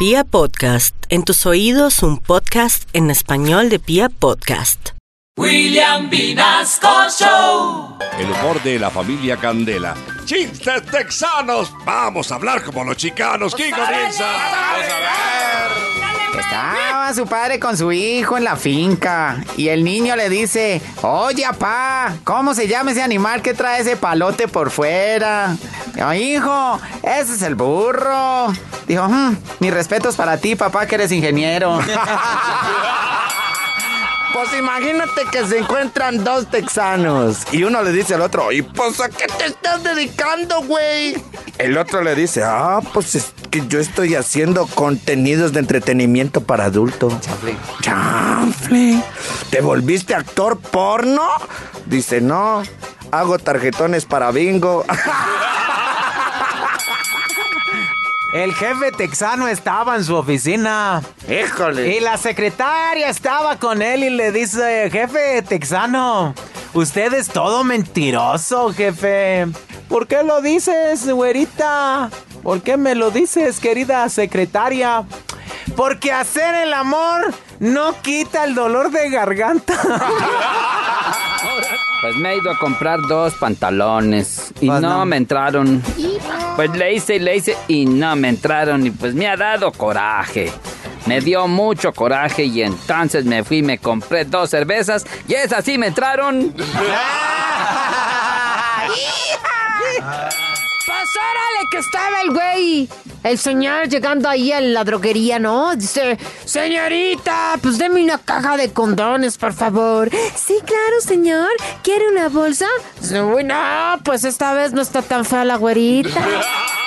Pia Podcast, en tus oídos un podcast en español de Pia Podcast. William Vinasco Show. El humor de la familia Candela. ¡Chistes texanos! Vamos a hablar como los chicanos. ¿Quién comienza? Vamos a ver. Estaba su padre con su hijo en la finca y el niño le dice, oye, papá, ¿cómo se llama ese animal que trae ese palote por fuera? Dijo, hijo, ese es el burro. Dijo, "Mm, mis respetos para ti, papá, que eres ingeniero. Pues imagínate que se encuentran dos texanos y uno le dice al otro, ¿y pues a qué te estás dedicando, güey? El otro le dice, ah, pues es que yo estoy haciendo contenidos de entretenimiento para adultos. Chanfle. ¿Te volviste actor porno? Dice, no, hago tarjetones para bingo. El jefe texano estaba en su oficina. Híjole. Y la secretaria estaba con él y le dice, jefe texano, usted es todo mentiroso, jefe. ¿Por qué lo dices, güerita? ¿Por qué me lo dices, querida secretaria? Porque hacer el amor no quita el dolor de garganta. Pues me he ido a comprar dos pantalones y Pues no, no. me entraron. Pues le hice y le hice y no me entraron y pues me ha dado coraje. Me dio mucho coraje y entonces me fui y me compré dos cervezas y esas sí me entraron. Pues órale que estaba el güey, el señor llegando ahí a la droguería, ¿no? Dice, señorita, pues deme una caja de condones, por favor. Sí, claro, señor. ¿Quiere una bolsa? Dice, no, pues esta vez no está tan fea la güerita.